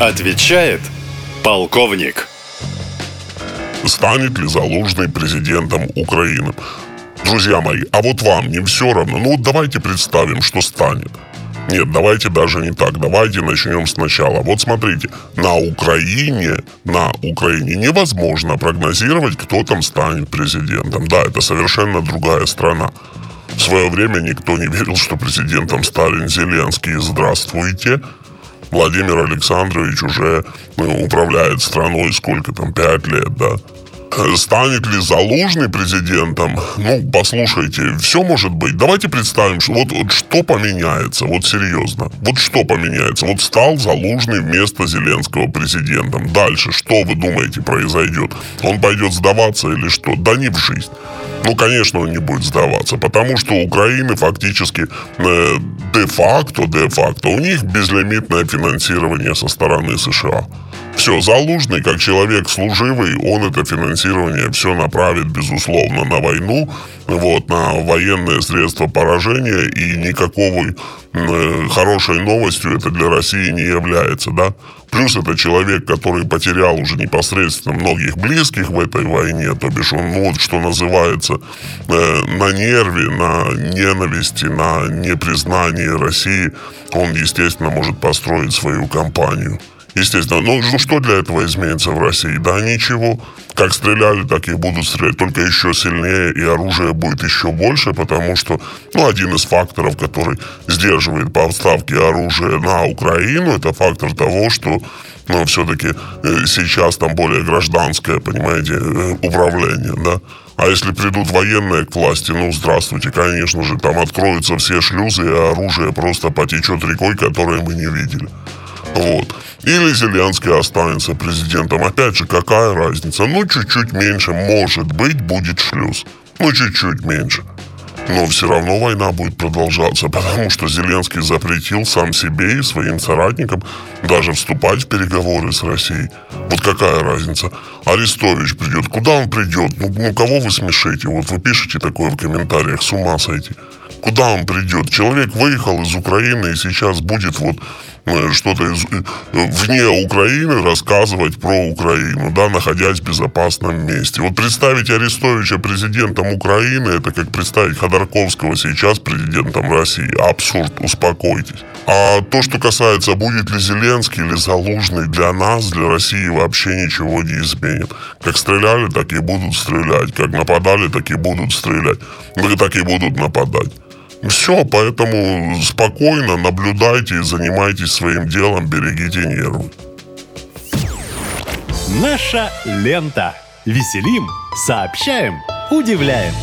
Отвечает полковник. Станет ли Залужный президентом Украины? Друзья мои, а вот вам не все равно? Ну вот давайте представим, что станет. Нет, давайте даже не так. Давайте начнем сначала. Вот смотрите, на Украине, на Украине невозможно прогнозировать, кто там станет президентом. Да, это совершенно другая страна. В свое время никто не верил, что президентом Сталин Зеленский. Здравствуйте. Владимир Александрович уже ну, управляет страной сколько там, пять лет, да. Станет ли Залужный президентом? Ну, послушайте, все может быть. Давайте представим, что вот, вот что поменяется, вот серьезно. Вот что поменяется? Вот стал Залужный вместо Зеленского президентом. Дальше что вы думаете произойдет? Он пойдет сдаваться или что? Да не в жизнь. Ну, конечно, он не будет сдаваться, потому что Украины фактически э, де-факто, де-факто, у них безлимитное финансирование со стороны США. Все, Залужный, как человек служивый, он это финансирование все направит, безусловно, на войну, вот, на военные средства поражения, и никакой э, хорошей новостью это для России не является, да. Плюс это человек, который потерял уже непосредственно многих близких в этой войне, то бишь он, ну, вот, что называется, э, на нерве, на ненависти, на непризнании России, он, естественно, может построить свою кампанию. Естественно. Ну, ну что для этого изменится в России? Да ничего. Как стреляли, так и будут стрелять. Только еще сильнее, и оружие будет еще больше, потому что, ну, один из факторов, который сдерживает поставки оружия на Украину, это фактор того, что ну, все-таки э, сейчас там более гражданское, понимаете, э, управление, да. А если придут военные к власти, ну, здравствуйте, конечно же, там откроются все шлюзы, и оружие просто потечет рекой, которое мы не видели. Вот. Или Зеленский останется президентом. Опять же, какая разница? Ну, чуть-чуть меньше, может быть, будет шлюз. Ну, чуть-чуть меньше. Но все равно война будет продолжаться, потому что Зеленский запретил сам себе и своим соратникам даже вступать в переговоры с Россией. Вот какая разница? Арестович придет. Куда он придет? Ну, ну кого вы смешите? Вот вы пишете такое в комментариях, с ума сойти. Куда он придет? Человек выехал из Украины и сейчас будет вот что-то из, э, вне Украины рассказывать про Украину, да, находясь в безопасном месте. Вот представить Арестовича президентом Украины, это как представить Ходорковского сейчас президентом России. Абсурд, успокойтесь. А то, что касается, будет ли Зеленский или Залужный для нас, для России вообще ничего не изменит. Как стреляли, так и будут стрелять. Как нападали, так и будут стрелять. Так и будут нападать. Все, поэтому спокойно наблюдайте и занимайтесь своим делом, берегите нервы. Наша лента. Веселим, сообщаем, удивляем.